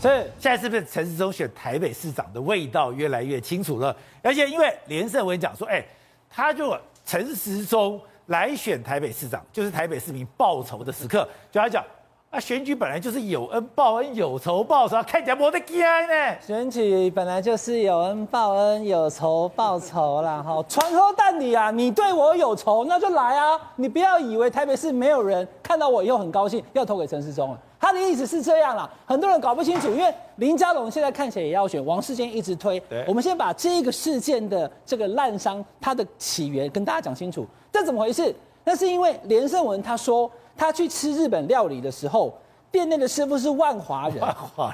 所以现在是不是陈时中选台北市长的味道越来越清楚了？而且因为连胜文讲说，哎，他就陈时中来选台北市长，就是台北市民报仇的时刻，就他讲。啊，选举本来就是有恩报恩，有仇报仇，看起来没得惊呢。选举本来就是有恩报恩，有仇报仇啦。哈，传说但你啊，你对我有仇，那就来啊！你不要以为台北市没有人看到我以后很高兴要投给陈时中了。他的意思是这样啦，很多人搞不清楚，因为林佳龙现在看起来也要选，王世坚一直推。对，我们先把这个事件的这个烂伤它的起源跟大家讲清楚。这怎么回事？那是因为连胜文他说。他去吃日本料理的时候，店内的师傅是万华人，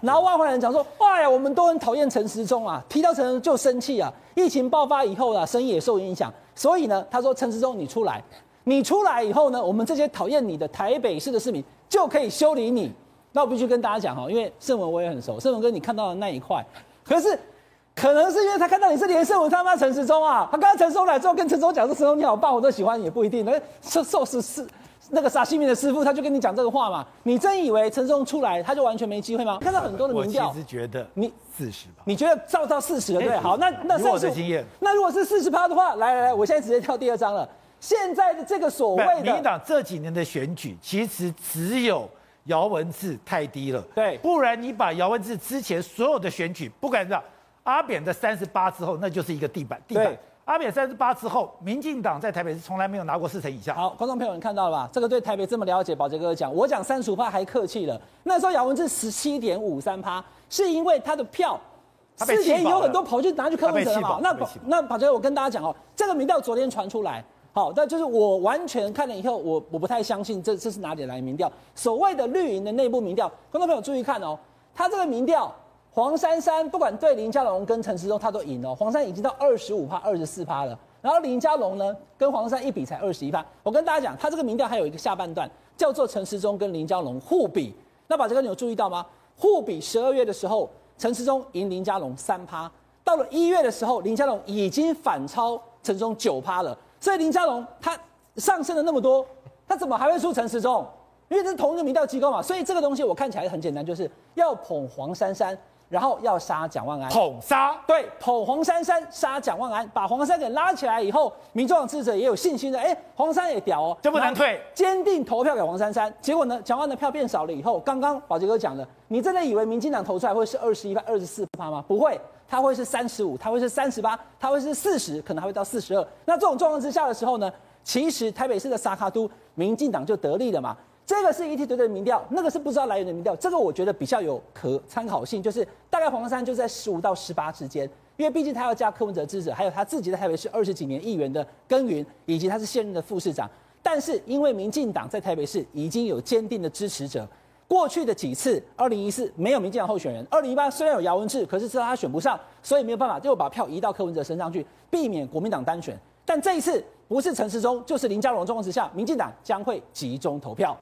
然后万华人讲说：“哎呀，我们都很讨厌陈时中啊，提到陈时中就生气啊。疫情爆发以后啊，生意也受影响，所以呢，他说陈时中你出来，你出来以后呢，我们这些讨厌你的台北市的市民就可以修理你。那我必须跟大家讲哈，因为盛文我也很熟，盛文哥你看到的那一块，可是可能是因为他看到你是连胜文他妈陈时中啊，他刚刚陈时中来之后跟陈时中讲说陈时中你好棒，我都喜欢，也不一定，那寿寿司是。那个沙西米的师傅，他就跟你讲这个话嘛？你真以为陈时中出来他就完全没机会吗？看到很多的民调，我其实觉得你四十吧？你觉得照到四十了对？好，那那是我的经验。那如果是四十趴的话，来来来，我现在直接跳第二章了。现在的这个所谓的民进党这几年的选举，其实只有姚文智太低了。对，不然你把姚文智之前所有的选举，不管是阿扁的三十八之后，那就是一个地板地板。阿扁三十八之后，民进党在台北是从来没有拿过四成以下。好，观众朋友，你看到了吧？这个对台北这么了解，宝杰哥讲，我讲三十五趴还客气了。那时候姚文智十七点五三趴，是因为他的票之前有很多跑去拿去柯文哲了嘛？那那宝杰，我跟大家讲哦，这个民调昨天传出来，好，但就是我完全看了以后，我我不太相信这这是哪里来民调？所谓的绿营的内部民调，观众朋友注意看哦，他这个民调。黄珊珊不管对林佳龙跟陈时中，他都赢了。黄珊已经到二十五趴、二十四趴了。然后林佳龙呢，跟黄珊一比才二十一趴。我跟大家讲，他这个民调还有一个下半段，叫做陈时中跟林佳龙互比。那宝杰哥你有注意到吗？互比十二月的时候，陈时中赢林佳龙三趴。到了一月的时候，林佳龙已经反超陈时中九趴了。所以林佳龙他上升了那么多，他怎么还会输陈时中？因为这是同一个民调机构嘛。所以这个东西我看起来很简单，就是要捧黄珊珊。然后要杀蒋万安，捧杀对，捧黄珊珊杀蒋万安，把黄珊给拉起来以后，民众党支持者也有信心的，哎，黄珊也屌哦，就不能退，坚定投票给黄珊珊。结果呢，蒋万的票变少了以后，刚刚宝杰哥讲了，你真的以为民进党投出来会是二十一趴、二十四趴吗？不会，他会是三十五，他会是三十八，他会是四十，可能还会到四十二。那这种状况之下的时候呢，其实台北市的沙卡都，民进党就得利了嘛。这个是 ET 对对的民调，那个是不知道来源的民调。这个我觉得比较有可参考性，就是大概黄珊就在十五到十八之间，因为毕竟他要加柯文哲支持，还有他自己在台北市二十几年议员的耕耘，以及他是现任的副市长。但是因为民进党在台北市已经有坚定的支持者，过去的几次，二零一四没有民进党候选人，二零一八虽然有姚文智，可是知道他选不上，所以没有办法就把票移到柯文哲身上去，避免国民党单选。但这一次不是陈时中，就是林佳龙状况之下，民进党将会集中投票。